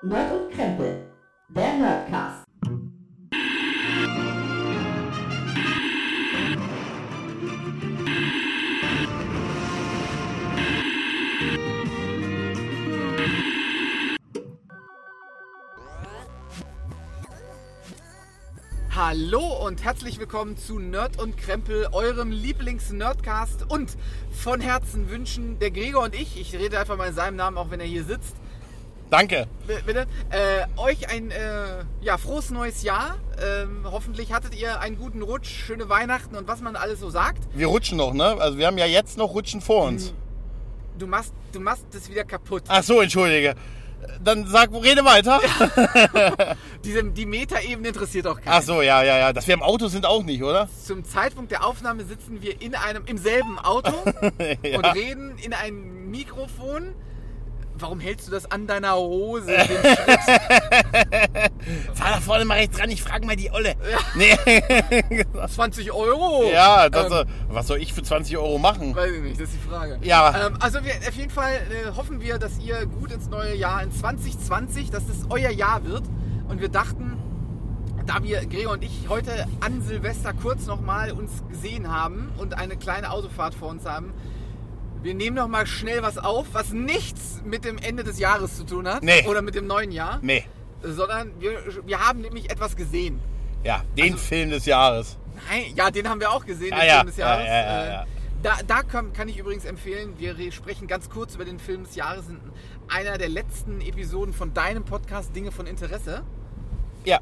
Nerd und Krempel, der Nerdcast. Hallo und herzlich willkommen zu Nerd und Krempel, eurem Lieblings-Nerdcast. Und von Herzen wünschen der Gregor und ich, ich rede einfach mal in seinem Namen, auch wenn er hier sitzt, Danke. bitte, äh, euch ein äh, ja, frohes neues Jahr. Ähm, hoffentlich hattet ihr einen guten Rutsch, schöne Weihnachten und was man alles so sagt. Wir rutschen noch, ne? Also wir haben ja jetzt noch Rutschen vor uns. Du machst, du machst das wieder kaputt. Ach so, entschuldige. Dann sag, rede weiter. Diese, die Metaebene interessiert auch keinen. Ach so, ja, ja, ja. Dass wir im Auto sind auch nicht, oder? Zum Zeitpunkt der Aufnahme sitzen wir in einem, im selben Auto und reden in ein Mikrofon. Warum hältst du das an deiner Hose? Fahr da vorne mal rechts dran, ich frage mal die Olle. Nee. 20 Euro? ja, das, ähm, was soll ich für 20 Euro machen? Weiß ich nicht, das ist die Frage. Ja. Ähm, also wir, auf jeden Fall äh, hoffen wir, dass ihr gut ins neue Jahr, in 2020, dass das euer Jahr wird. Und wir dachten, da wir, Gregor und ich, heute an Silvester kurz nochmal uns gesehen haben und eine kleine Autofahrt vor uns haben, wir nehmen noch mal schnell was auf, was nichts mit dem Ende des Jahres zu tun hat. Nee. Oder mit dem neuen Jahr. Nee. Sondern wir, wir haben nämlich etwas gesehen. Ja, den Also- Film des Jahres. Nein, ja, den haben wir auch gesehen, den Ah, ja. Film des Ja, Jahres. ja, ja, ja. Äh, Da, da kann, kann ich übrigens empfehlen, wir re- sprechen ganz kurz über den Film des Jahres in einer der letzten Episoden von deinem Podcast Dinge von Interesse. Ja. Äh,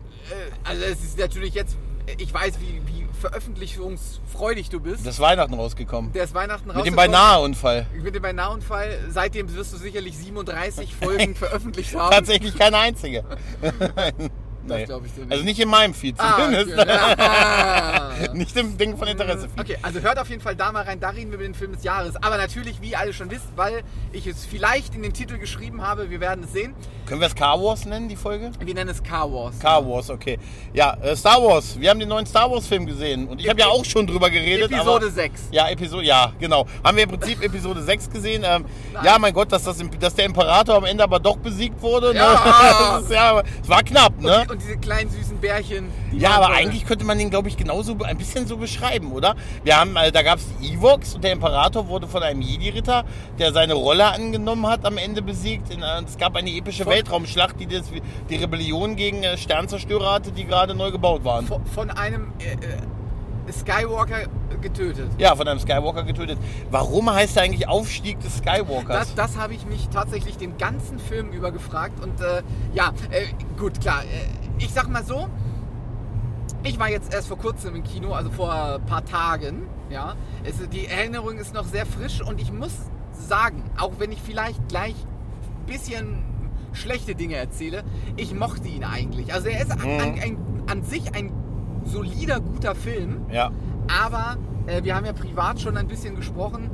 also es ist natürlich jetzt, ich weiß, wie, wie veröffentlichungsfreudig du bist. Das ist Weihnachten rausgekommen. Der ist Weihnachten Mit dem rausgekommen. Beinahe-Unfall. Mit dem Beinahe-Unfall. Seitdem wirst du sicherlich 37 Folgen veröffentlicht haben. Tatsächlich keine einzige. Das glaube ich dir nicht. Also nicht in meinem Feed Ah, zumindest. okay. Ah. nicht im Ding von Interesse. Feed. Okay, also hört auf jeden Fall da mal rein, da reden wir über den Film des Jahres. Aber natürlich, wie ihr alle schon wisst, weil ich es vielleicht in den Titel geschrieben habe, wir werden es sehen. Können wir es Car Wars nennen, die Folge? Wir nennen es Car Wars. Car Wars, okay. Ja, äh, Star Wars. Wir haben den neuen Star Wars Film gesehen. Und ich habe ja auch schon drüber geredet. Episode aber, 6. Ja, Episode, ja, genau. Haben wir im Prinzip Episode 6 gesehen. Ähm, ja, mein Gott, dass, das, dass der Imperator am Ende aber doch besiegt wurde. Ne? Ja. Das ist, ja, es war knapp, ne? Und diese kleinen süßen Bärchen. Ja, aber toll. eigentlich könnte man den, glaube ich, genauso ein bisschen so beschreiben, oder? Wir haben, äh, da gab es die Evox und der Imperator wurde von einem Jedi-Ritter, der seine Rolle angenommen hat, am Ende besiegt. Äh, es gab eine epische Von- Weltraumschlacht, die das, die Rebellion gegen äh, Sternzerstörer hatte, die gerade neu gebaut waren. Von, von einem äh, äh, Skywalker getötet. Ja, von einem Skywalker getötet. Warum heißt er eigentlich Aufstieg des Skywalkers? Das, das habe ich mich tatsächlich den ganzen Film über gefragt. Und äh, ja, äh, gut, klar. Ich sag mal so, ich war jetzt erst vor kurzem im Kino, also vor ein paar Tagen. Ja, es, die Erinnerung ist noch sehr frisch und ich muss sagen, auch wenn ich vielleicht gleich ein bisschen schlechte Dinge erzähle, ich mochte ihn eigentlich. Also er ist an, Mhm. an, ein, an sich ein solider, guter Film. ja. Aber äh, wir haben ja privat schon ein bisschen gesprochen.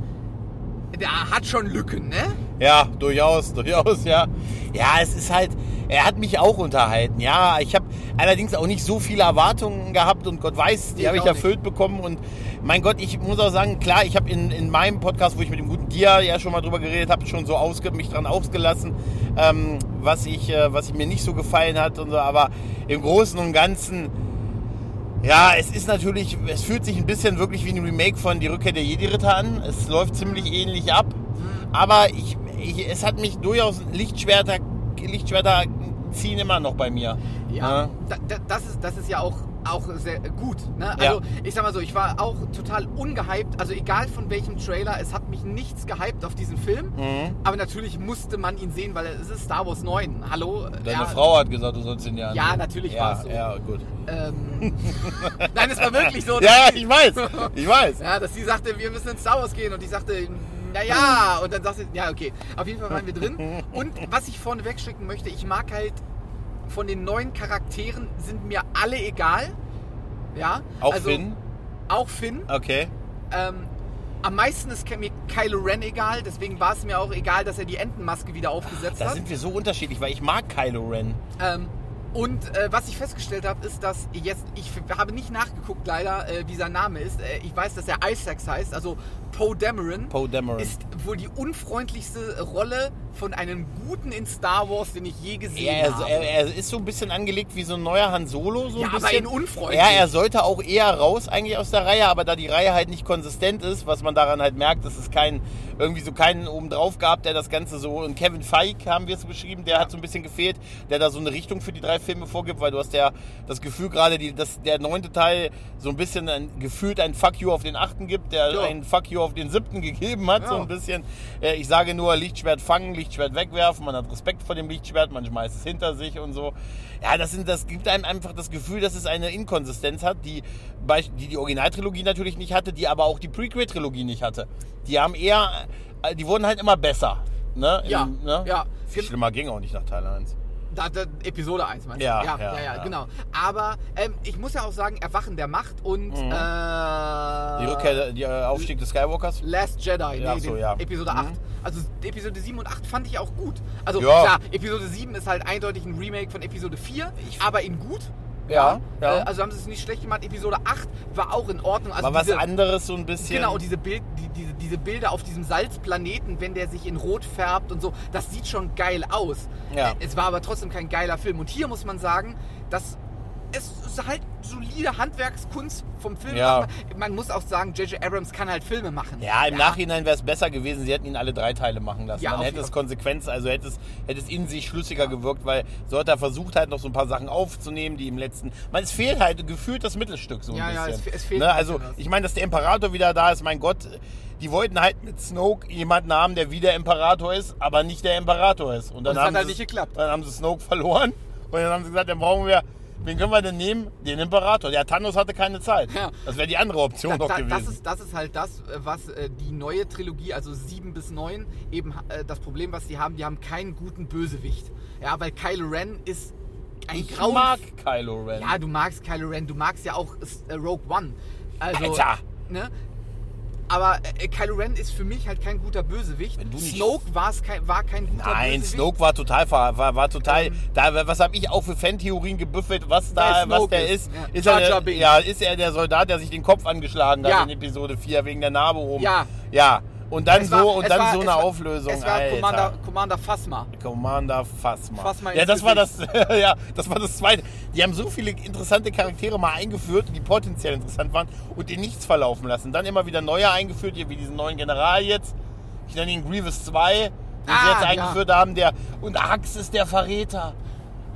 Der hat schon Lücken, ne? Ja, durchaus, durchaus, ja. Ja, es ist halt, er hat mich auch unterhalten. Ja, ich habe allerdings auch nicht so viele Erwartungen gehabt und Gott weiß, die Ich habe ich erfüllt bekommen. Und mein Gott, ich muss auch sagen, klar, ich habe in, in meinem Podcast, wo ich mit dem guten Dia ja schon mal drüber geredet habe, schon so ausge, mich dran ausgelassen, ähm, was, ich, äh, was mir nicht so gefallen hat und so. Aber im Großen und Ganzen, ja, es ist natürlich, es fühlt sich ein bisschen wirklich wie ein Remake von Die Rückkehr der Jedi-Ritter an. Es läuft ziemlich ähnlich ab. Aber ich, ich, es hat mich durchaus Lichtschwerter, Lichtschwerter ziehen immer noch bei mir. Ja. Da, da, das, ist, das ist ja auch, auch sehr gut. Ne? Ja. Also ich sag mal so, ich war auch total ungehypt. Also egal von welchem Trailer, es hat mich nichts gehypt auf diesen Film. Mhm. Aber natürlich musste man ihn sehen, weil es ist Star Wars 9. Hallo? Deine ja, Frau hat gesagt, du sollst ihn ja Ja, ansehen. natürlich ja, war's so. Ja, gut. Ähm, Nein, es war wirklich so. Ja, ich weiß, ich weiß. Ja, dass sie sagte, wir müssen ins Star Wars gehen und ich sagte, naja, und dann sagte sie, ja, okay. Auf jeden Fall waren wir drin. Und was ich vorne wegschicken möchte, ich mag halt von den neuen Charakteren sind mir alle egal. Ja. Auch also, Finn? Auch Finn. Okay. Ähm, am meisten ist mir Kylo Ren egal, deswegen war es mir auch egal, dass er die Entenmaske wieder aufgesetzt Da hat. sind wir so unterschiedlich, weil ich mag Kylo Ren. Ähm, und äh, was ich festgestellt habe, ist, dass jetzt, ich habe nicht nachgeguckt leider, äh, wie sein Name ist. Äh, ich weiß, dass er Isaacs heißt, also Poe Dameron. Poe Dameron. Ist wohl die unfreundlichste Rolle von einem Guten in Star Wars, den ich je gesehen Er, habe. er, er ist so ein bisschen angelegt wie so ein neuer Han Solo. So Ja, ein aber bisschen. in unfreundlich. Ja, er sollte auch eher raus eigentlich aus der Reihe, aber da die Reihe halt nicht konsistent ist, was man daran halt merkt, dass es kein, irgendwie so keinen obendrauf gab, der das Ganze so, und Kevin Feige haben wir es beschrieben, der hat so ein bisschen gefehlt, der da so eine Richtung für die drei Filme vorgibt, weil du hast ja das Gefühl gerade, die, dass der neunte Teil so ein bisschen ein, gefühlt ein Fuck you auf den achten gibt, der Ja. ein Fuck you auf den siebten gegeben hat, so Ja. ein bisschen. Äh, ich sage nur, Lichtschwert fangen, Lichtschwert wegwerfen, man hat Respekt vor dem Lichtschwert, man schmeißt es hinter sich und so. Ja, das, sind, das gibt einem einfach das Gefühl, dass es eine Inkonsistenz hat, die die, die Originaltrilogie natürlich nicht hatte, die aber auch die Prequel-Trilogie nicht hatte. Die haben eher, äh, die wurden halt immer besser. Ne? Im- Ja, ne? ja. Viel schlimmer ging auch nicht nach Teil 1. Da, da, Episode 1 meinst du? Ja, ja, ja, ja, ja, ja. genau. Aber ähm, ich muss ja auch sagen, Erwachen der Macht und Mhm. äh, Die Rückkehr, die äh, Aufstieg des Skywalkers. Last Jedi, Ja, nee, so, den ja. Episode Mhm. 8. Also Episode 7 und 8 fand ich auch gut. Also Ja. klar, Episode 7 ist halt eindeutig ein Remake von Episode 4, aber in gut. Ja, ja. Äh, also haben sie es nicht schlecht gemacht. Episode 8 war auch in Ordnung. Also War was diese, anderes so ein bisschen. Genau, und diese, Bild, diese, diese Bilder auf diesem Salzplaneten, wenn der sich in Rot färbt und so, das sieht schon geil aus. Ja. Es war aber trotzdem kein geiler Film. Und hier muss man sagen, dass es ist halt solide Handwerkskunst vom Film. Ja. Man muss auch sagen, J.J. Abrams kann halt Filme machen. Ja, im Nachhinein wäre es besser gewesen, sie hätten ihn alle drei Teile machen lassen. Ja, Dann hätte es Fall. Konsequenz, also hätte es, hätte es in sich schlüssiger gewirkt, weil so hat er versucht halt noch so ein paar Sachen aufzunehmen, die im letzten. Man, es fehlt halt gefühlt das Mittelstück so ein Ja, ja, bisschen. es es fehlt ne? Also bisschen ich meine, dass der Imperator wieder da ist, mein Gott, die wollten halt mit Snoke jemanden haben, der wie der Imperator ist, aber nicht der Imperator ist. Und dann Und haben hat halt nicht geklappt. Dann haben sie Snoke verloren und dann haben sie gesagt, dann brauchen wir. Wen können wir denn nehmen? Den Imperator. Der Thanos hatte keine Zeit. Ja. Das wäre die andere Option Da, noch da, gewesen. das, ist, das ist halt das, äh, was äh, die neue Trilogie, also 7 bis 9, eben äh, das Problem, was die haben, die haben keinen guten Bösewicht. Ja, weil Kylo Ren ist ein ich Grauen. mag Kylo Ren. Ja, du magst Kylo Ren, du magst ja auch Rogue One. Also, Alter! Ne? Aber äh, Kylo Ren ist für mich halt kein guter Bösewicht. Wenn du nicht- Snoke war's kein, war kein guter Nein, Bösewicht. Snoke war total, ver- war, war total, Ähm, da, was habe ich auch für Fan-Theorien gebüffelt, was da, Wer was Snoke der ist. ist. Ja. Ist, Jar er der, Binks. ja, ist er der Soldat, der sich den Kopf angeschlagen hat Ja. in Episode 4 wegen der Narbe oben? Ja. Ja. Und dann Es so, war- und dann war- so eine war- Auflösung. Es war Alter. Commander, Commander Phasma. Commander Phasma. Phasma ja, das war das, ja, das war das zweite. Die haben so viele interessante Charaktere mal eingeführt, die potenziell interessant waren und die nichts verlaufen lassen. Dann immer wieder neue eingeführt, hier wie diesen neuen General jetzt. Ich nenne ihn Grievous 2, den sie Ah, jetzt ja. eingeführt haben. Der, und Hux ist der Verräter.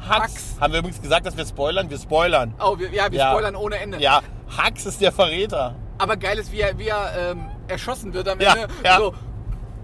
Hux. Haben wir übrigens gesagt, dass wir spoilern? Wir spoilern. Oh, wir, ja, wir Ja. spoilern ohne Ende. Ja, Hux ist der Verräter. Aber geil ist, wie er, wie er ähm, erschossen wird am Ja, Ende. ja. So,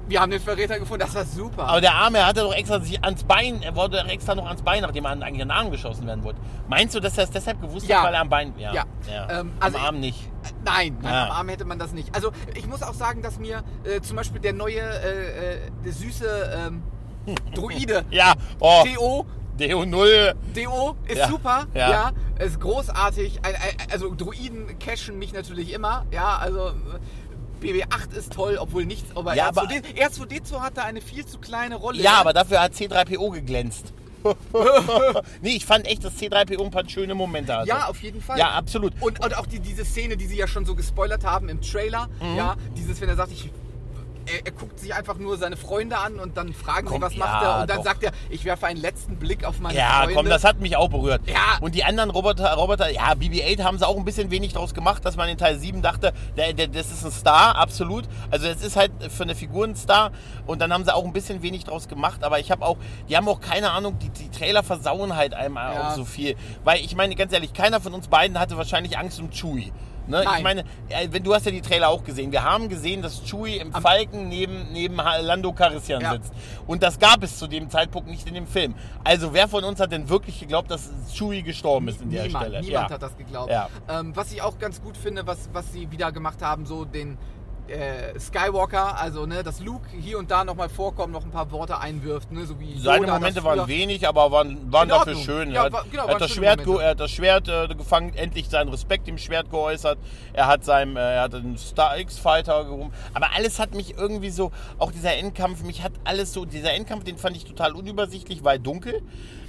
wir haben den Verräter gefunden, das war super. Aber der Arme, er hatte doch extra sich ans Bein, er wurde extra noch ans Bein, nachdem er eigentlich an den Arm geschossen werden wollte. Meinst du, dass er es deshalb gewusst Ja. hat, weil er am Bein. Ja. Ja. ja. Ähm, also am Arm nicht. Nein, nein Ja. am Arm hätte man das nicht. Also ich muss auch sagen, dass mir äh, zum Beispiel der neue, äh, äh, der süße ähm, Druide, Ja, oh, DO, Deo 0. DO ist Ja, super, ja. ja. ist großartig. Also Druiden cashen mich natürlich immer, ja, also äh, BB8 ist toll, obwohl nichts, aber, Ja, R2D, aber- R2D2 hatte eine viel zu kleine Rolle. Ja, aber dafür hat C3PO geglänzt. nee, ich fand echt, dass C3PO ein paar schöne Momente hatte. Ja, auf jeden Fall. Ja, absolut. Und, und auch die, diese Szene, die sie ja schon so gespoilert haben im Trailer, Mhm. ja, dieses, wenn er sagt, ich, er, er guckt sich einfach nur seine Freunde an und dann fragen Komm, sie, was ja, macht er? Und dann doch. sagt er, ich werfe einen letzten Blick auf meine Ja, Freunde. komm, das hat mich auch berührt. Ja. Und die anderen Roboter, Roboter, ja, BB-8 haben sie auch ein bisschen wenig draus gemacht, dass man in Teil 7 dachte, der, der, das ist ein Star, absolut. Also es ist halt für eine Figur ein Star. Und dann haben sie auch ein bisschen wenig draus gemacht. Aber ich habe auch, die haben auch keine Ahnung, die, die Trailer versauen halt einem Ja. auch so viel. Weil ich meine, ganz ehrlich, keiner von uns beiden hatte wahrscheinlich Angst um Chewie. Ne? Ich Nein. meine, äh, wenn du hast ja die Trailer auch gesehen. Wir haben gesehen, dass Chewie im Falken neben, neben Lando Calrissian Ja. sitzt. Und das gab es zu dem Zeitpunkt nicht in dem Film. Also wer von uns hat denn wirklich geglaubt, dass Chewie gestorben ist in der niemand, Stelle? Niemand ja. hat das geglaubt. Ja. Ähm, was ich auch ganz gut finde, was, was sie wieder gemacht haben, so den äh, Skywalker, also ne, dass Luke hier und da nochmal vorkommt, noch ein paar Worte einwirft, ne, so wie Seine Yoda Momente waren wenig, aber waren, waren dafür schön. Ja, er hat, war- genau, er hat das Schwert, er hat das Schwert äh, gefangen, endlich seinen Respekt dem Schwert geäußert. Er hat seinem, äh, er hat einen Star X-Fighter gehoben. Aber alles hat mich irgendwie so, auch dieser Endkampf, mich hat alles so, dieser Endkampf, den fand ich total unübersichtlich, weil dunkel.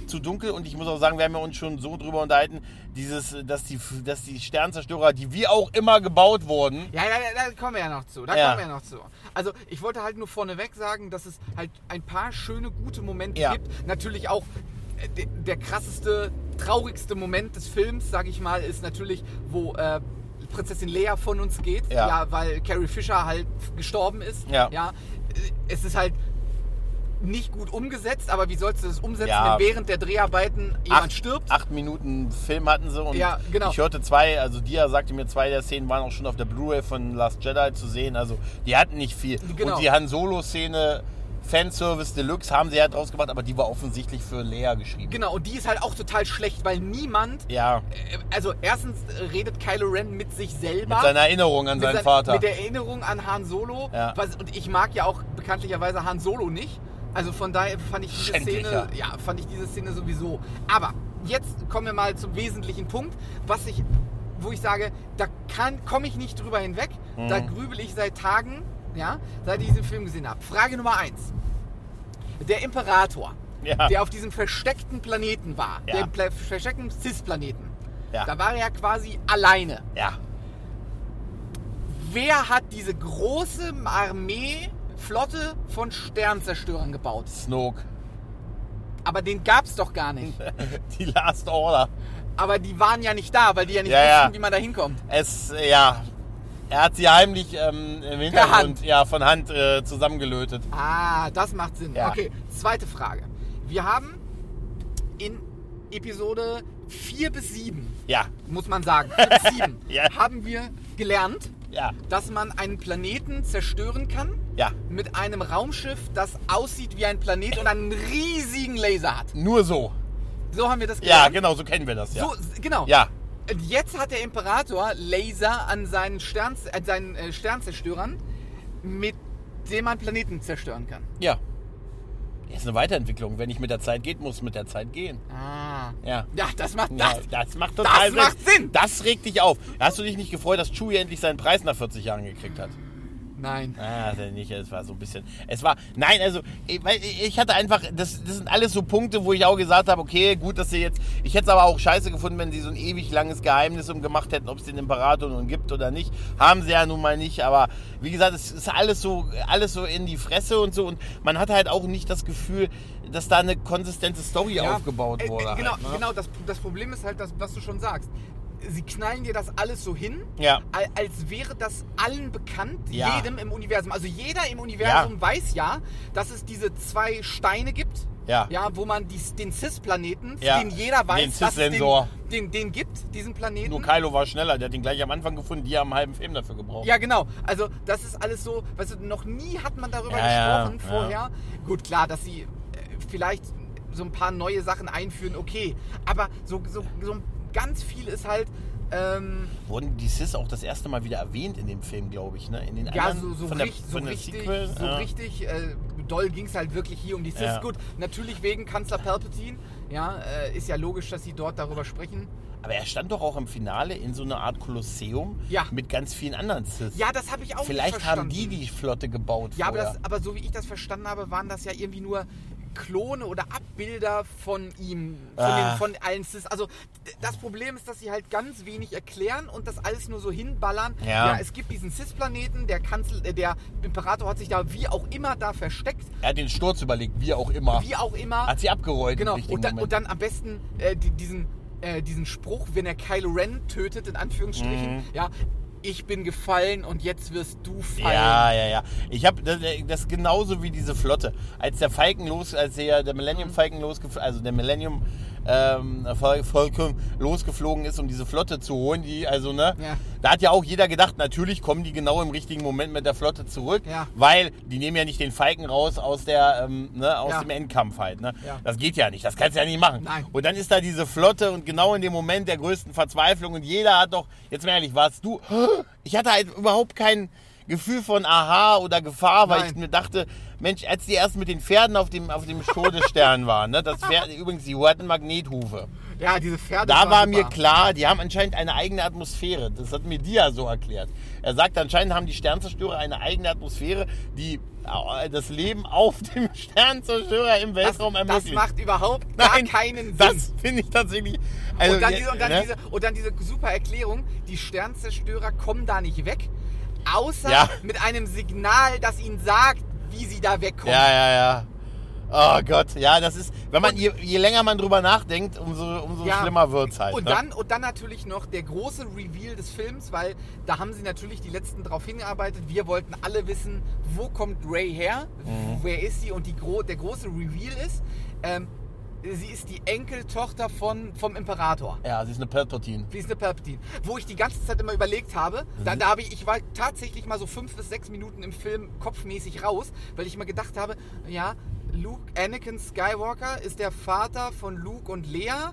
Zu dunkel und ich muss auch sagen, wir haben ja uns schon so drüber unterhalten, dieses, dass die, dass die Sternzerstörer, die wie auch immer gebaut wurden, Ja, da, da kommen wir ja noch zu. Da Ja. kommen wir ja noch zu. Also ich wollte halt nur vorneweg sagen, dass es halt ein paar schöne, gute Momente Ja. gibt. Natürlich auch äh, der, der krasseste, traurigste Moment des Films, sage ich mal, ist natürlich, wo äh, Prinzessin Leia von uns geht. Ja. weil Carrie Fisher halt gestorben ist. Ja. ja. Äh, Es ist halt nicht gut umgesetzt, aber wie sollst du das umsetzen, Ja. wenn während der Dreharbeiten jemand stirbt? acht Minuten Film hatten sie und Ja, genau. ich hörte zwei, also Dia sagte mir, zwei der Szenen waren auch schon auf der Blu-ray von Last Jedi zu sehen, also die hatten nicht viel. Genau. Und die Han Solo-Szene, Fanservice Deluxe haben sie ja draus gemacht, aber die war offensichtlich für Lea geschrieben. Genau, und die ist halt auch total schlecht, weil niemand Ja, Äh, Also erstens redet Kylo Ren mit sich selber. mit seiner Erinnerung an seinen sein- Vater. Mit der Erinnerung an Han Solo. Ja. Was, und ich mag ja auch bekanntlicherweise Han Solo nicht. Also von daher fand ich diese. Szene, ja, fand ich diese Szene sowieso. Aber jetzt kommen wir mal zum wesentlichen Punkt, was ich, wo ich sage, da komme ich nicht drüber hinweg. Da Mhm. grübel ich seit Tagen, ja, seit ich diesen Film gesehen habe. Frage Nummer eins. Der Imperator, Ja. der auf diesem versteckten Planeten war, Ja. dem versteckten Cis-Planeten, Ja. da war er ja quasi alleine. ja, Wer hat diese große Armee, Flotte von Sternzerstörern gebaut? Snoke. Aber den gab es doch gar nicht. Die Last Order. Aber die waren ja nicht da, weil die ja nicht Ja, ja. wussten, wie man da hinkommt. Es, äh, ja, er hat sie heimlich ähm, im Hintergrund Ja, von Hand äh, zusammengelötet. Ah, das macht Sinn. Ja. Okay, zweite Frage. Wir haben in Episode 4 bis 7, Ja, muss man sagen, 4 bis 7, Ja. haben wir gelernt, ja, dass man einen Planeten zerstören kann ja. mit einem Raumschiff, das aussieht wie ein Planet und einen riesigen Laser hat. Nur so. So haben wir das Ja, gelernt. genau, so kennen wir das, ja. So, genau. Ja, Und jetzt hat der Imperator Laser an seinen, Stern, an seinen äh, Sternzerstörern, mit dem man Planeten zerstören kann. ja. Ist eine Weiterentwicklung. Wenn nicht mit der Zeit geht, muss mit der Zeit gehen. Ah. Ja. Ja, das macht Ja, das. das macht total das macht Sinn. Das regt dich auf. Hast du dich nicht gefreut, dass Chewie endlich seinen Preis nach 40 Jahren gekriegt hat? Nein. Ah, das nicht. Es war so ein bisschen. Es war. Nein, also ich, ich hatte einfach. Das, das sind alles so Punkte, wo ich auch gesagt habe, okay, gut, dass sie jetzt. Ich hätte es aber auch scheiße gefunden, wenn sie so ein ewig langes Geheimnis umgemacht hätten, ob es den Imperator nun gibt oder nicht. Haben sie ja nun mal nicht. Aber wie gesagt, es ist alles so, alles so in die Fresse und so. Und man hat halt auch nicht das Gefühl, dass da eine konsistente Story Ja, aufgebaut äh, äh, wurde. Genau, halt, ne? genau das, das Problem ist halt, das, was du schon sagst. Sie knallen dir das alles so hin, Ja. al- als wäre das allen bekannt, Ja. jedem im Universum. Also jeder im Universum Ja. weiß ja, dass es diese zwei Steine gibt, Ja. ja, wo man die, den CIS-Planeten, Ja. den jeder weiß, Den dass es den, den, den gibt, diesen Planeten. Nur Kylo war schneller, der hat ihn gleich am Anfang gefunden, die haben einen halben Film dafür gebraucht. Ja, genau. Also das ist alles so, weißt du, noch nie hat man darüber Ja, gesprochen vorher. Gut, klar, dass sie äh, vielleicht so ein paar neue Sachen einführen, okay. Aber so, so, so ganz viel ist halt, ähm, Wurden die Sis auch das erste Mal wieder erwähnt in dem Film, glaube ich, ne? In den ja, anderen so, so, von der, richtig, so von der richtig, Sequel. so ja. richtig äh, doll ging es halt wirklich hier um die Sis. Ja. Gut, natürlich wegen Kanzler Palpatine. Ja, äh, ist ja logisch, dass sie dort darüber sprechen. Aber er stand doch auch im Finale in so einer Art Kolosseum Ja. mit ganz vielen anderen Sis. Ja, das habe ich auch Vielleicht verstanden. haben die die Flotte gebaut Ja, aber, das, aber so wie ich das verstanden habe, waren das ja irgendwie nur Klone oder Abbilder von ihm, von, Ah. den, von allen Cis. Also das Problem ist, dass sie halt ganz wenig erklären und das alles nur so hinballern. Ja. es gibt diesen Cis-Planeten, der Kanzler, äh, der Imperator hat sich da wie auch immer da versteckt, er hat den Sturz überlegt, wie auch immer. wie auch immer. Hat sie abgerollt genau. Und dann, und dann am besten äh, die, diesen, äh, diesen Spruch, wenn er Kylo Ren tötet, in Anführungsstrichen, Mhm. ja, ich bin gefallen und jetzt wirst du fallen. Ja, ja, ja. Ich habe das, das genauso wie diese Flotte. Als der Falken los, als der, der Millennium Falcon losgeflogen, also der Millennium ähm, Falcon losgeflogen ist, um diese Flotte zu holen, die also ne, Ja. da hat ja auch jeder gedacht, natürlich kommen die genau im richtigen Moment mit der Flotte zurück, Ja. weil die nehmen ja nicht den Falken raus aus der ähm, ne, aus Ja. dem Endkampf halt. Ne? Ja. Das geht ja nicht, das kannst du ja nicht machen. Nein. Und dann ist da diese Flotte und genau in dem Moment der größten Verzweiflung und jeder hat doch, jetzt mal ehrlich, warst du, ich hatte halt überhaupt kein Gefühl von Aha oder Gefahr, weil Nein. ich mir dachte, Mensch, als die erst mit den Pferden auf dem, auf dem Todesstern waren, ne, das Pferd, übrigens, die hatten Magnethufe. Ja, diese Pferde. Da war mir klar, die haben anscheinend eine eigene Atmosphäre. Das hat mir Dia so erklärt. Er sagt, anscheinend haben die Sternzerstörer eine eigene Atmosphäre, die äh, das Leben auf dem Sternzerstörer im Das, Weltraum das ermöglicht. macht überhaupt gar Nein, keinen Sinn. Das finde ich tatsächlich. Also, und, dann diese, und, dann ne? diese, und dann diese super Erklärung, die Sternzerstörer kommen da nicht weg, außer Ja. mit einem Signal, das ihnen sagt, wie sie da wegkommen. Ja, ja, ja. Oh Gott, ja, das ist, wenn man, je, je länger man drüber nachdenkt, umso, umso Ja. schlimmer wird's halt. Und ne? dann, und dann natürlich noch der große Reveal des Films, weil da haben sie natürlich die letzten drauf hingearbeitet. Wir wollten alle wissen, wo kommt Ray her, Mhm. wer ist sie und die der große Reveal ist, ähm, sie ist die Enkeltochter von, vom Imperator. Ja, sie ist eine Palpatine. Wie ist eine Palpatine? Wo ich die ganze Zeit immer überlegt habe, Mhm. da, da habe ich, ich war tatsächlich mal so fünf bis sechs Minuten im Film kopfmäßig raus, weil ich immer gedacht habe, ja, Luke, Anakin Skywalker ist der Vater von Luke und Lea.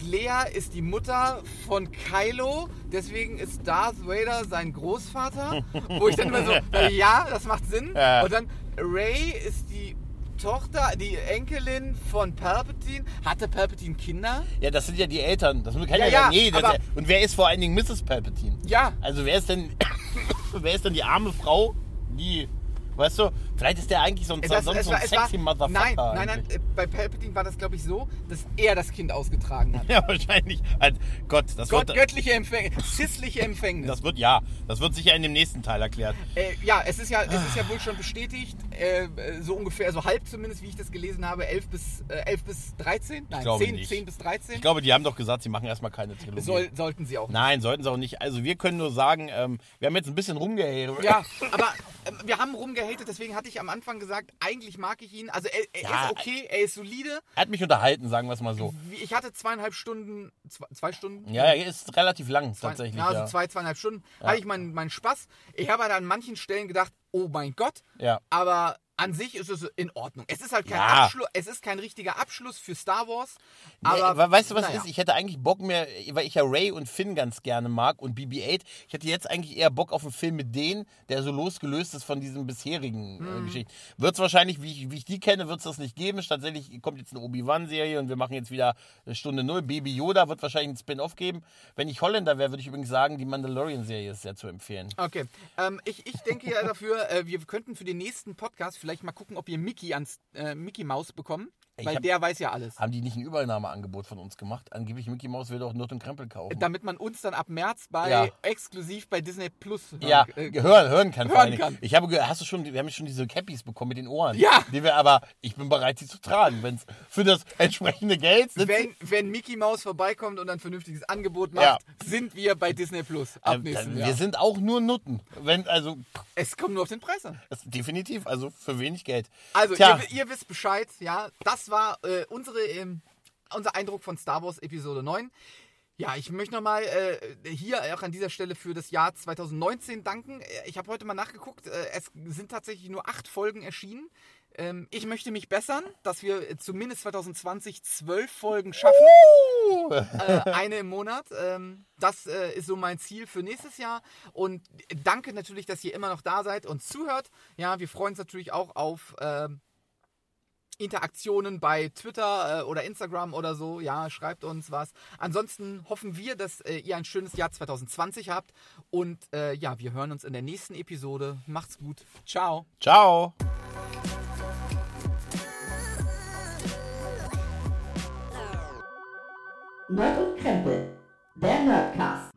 Lea ist die Mutter von Kylo, deswegen ist Darth Vader sein Großvater. Wo ich dann immer so, ja, das macht Sinn. Ja. Und dann Ray ist die Tochter, die Enkelin von Palpatine. Hatte Palpatine Kinder? Ja, das sind ja die Eltern. Das kann ja, Ja, ja, nee, das Und wer ist vor allen Dingen Mrs. Palpatine? Ja, Also wer ist denn, wer ist denn die arme Frau, die, weißt du, vielleicht ist der eigentlich so ein, Das- so, so ein es war- sexy Motherfucker. Nein, nein, nein. eigentlich. äh, Bei Palpatine war das, glaube ich, so, dass er das Kind ausgetragen hat. Ja, wahrscheinlich. Also, Gott, das Gott, wird, göttliche Empfängnis, sissliche Empfängnis. das wird, ja, das wird sicher in dem nächsten Teil erklärt. Äh, ja, es ist ja, es ist ja wohl schon bestätigt, äh, so ungefähr, so halb zumindest, wie ich das gelesen habe, 11 bis, äh, 11 bis 13? Nein, glaube 10, nicht. 10 bis 13. Ich glaube, die haben doch gesagt, sie machen erstmal keine Trilogie. Soll, sollten sie auch. Nein, sollten sie auch nicht. Also wir können nur sagen, ähm, wir haben jetzt ein bisschen rumgeheert. Ja, aber ähm, wir haben rumgehatet, deswegen hatte ich am Anfang gesagt, eigentlich mag ich ihn. Also er, er Ja. ist okay, er ist solide. Er hat mich unterhalten, sagen wir es mal so. Ich hatte zweieinhalb Stunden, zwei, zwei Stunden? Ja, er ist relativ lang Zwei- tatsächlich. Ja, also ja. zwei, zweieinhalb Stunden. Hatte ich meinen, meinen Spaß. Ich habe halt an manchen Stellen gedacht, oh mein Gott. Ja. Aber an sich ist es in Ordnung. Es ist halt kein Ja. Abschluss, es ist kein richtiger Abschluss für Star Wars. Nee, Aber aber weißt du, was naja. ist? Ich hätte eigentlich Bock mehr, weil ich ja Ray und Finn ganz gerne mag und BB-8. Ich hätte jetzt eigentlich eher Bock auf einen Film mit denen, der so losgelöst ist von diesen bisherigen Mhm. äh, Geschichten. Wird es wahrscheinlich, wie ich, wie ich die kenne, wird es das nicht geben. Tatsächlich kommt jetzt eine Obi-Wan-Serie und wir machen jetzt wieder Stunde Null. Baby Yoda wird wahrscheinlich einen Spin-off geben. Wenn ich Holländer wäre, würde ich übrigens sagen, die Mandalorian-Serie ist sehr zu empfehlen. Okay, ähm, ich, ich denke ja dafür, äh, wir könnten für den nächsten Podcast vielleicht mal gucken, ob wir Mickey ans äh, Mickey Maus bekommen, Ich weil hab- der weiß ja alles. Haben die nicht ein Übernahmeangebot von uns gemacht? Angeblich Mickey Mouse will doch Nerd und Krempel kaufen. Damit man uns dann ab März bei Ja. exklusiv bei Disney Plus Ja, äh, hören, hören kann. hören kann. Ich habe, hast du schon, wir haben schon diese Cappies bekommen mit den Ohren. Ja. Die wir aber, ich bin bereit, sie zu tragen, wenn es für das entsprechende Geld sind. Wenn, wenn Mickey Maus vorbeikommt und ein vernünftiges Angebot macht, Ja. sind wir bei Disney Plus ab Ähm, nächsten Jahr. wir sind auch nur Nutten. Wenn, also, es kommt nur auf den Preis an. definitiv, also für wenig Geld. Also, ihr, ihr wisst Bescheid, ja. Das war äh, unsere, ähm, unser Eindruck von Star Wars Episode 9. Ja, ich möchte nochmal äh, hier auch an dieser Stelle für das Jahr 2019 danken. Äh, Ich habe heute mal nachgeguckt, äh, es sind tatsächlich nur acht Folgen erschienen. Ähm, ich möchte mich bessern, dass wir äh, zumindest 2020 zwölf Folgen schaffen. äh, eine im Monat. Ähm, das äh, ist so mein Ziel für nächstes Jahr. Und danke natürlich, dass ihr immer noch da seid und zuhört. Ja, wir freuen uns natürlich auch auf ähm, Interaktionen bei Twitter äh, oder Instagram oder so. Ja, schreibt uns was. Ansonsten hoffen wir, dass äh, ihr ein schönes Jahr 2020 habt. Und äh, ja, wir hören uns in der nächsten Episode. Macht's gut. Ciao. ciao. Nerd und Krempel. Der Nerdcast.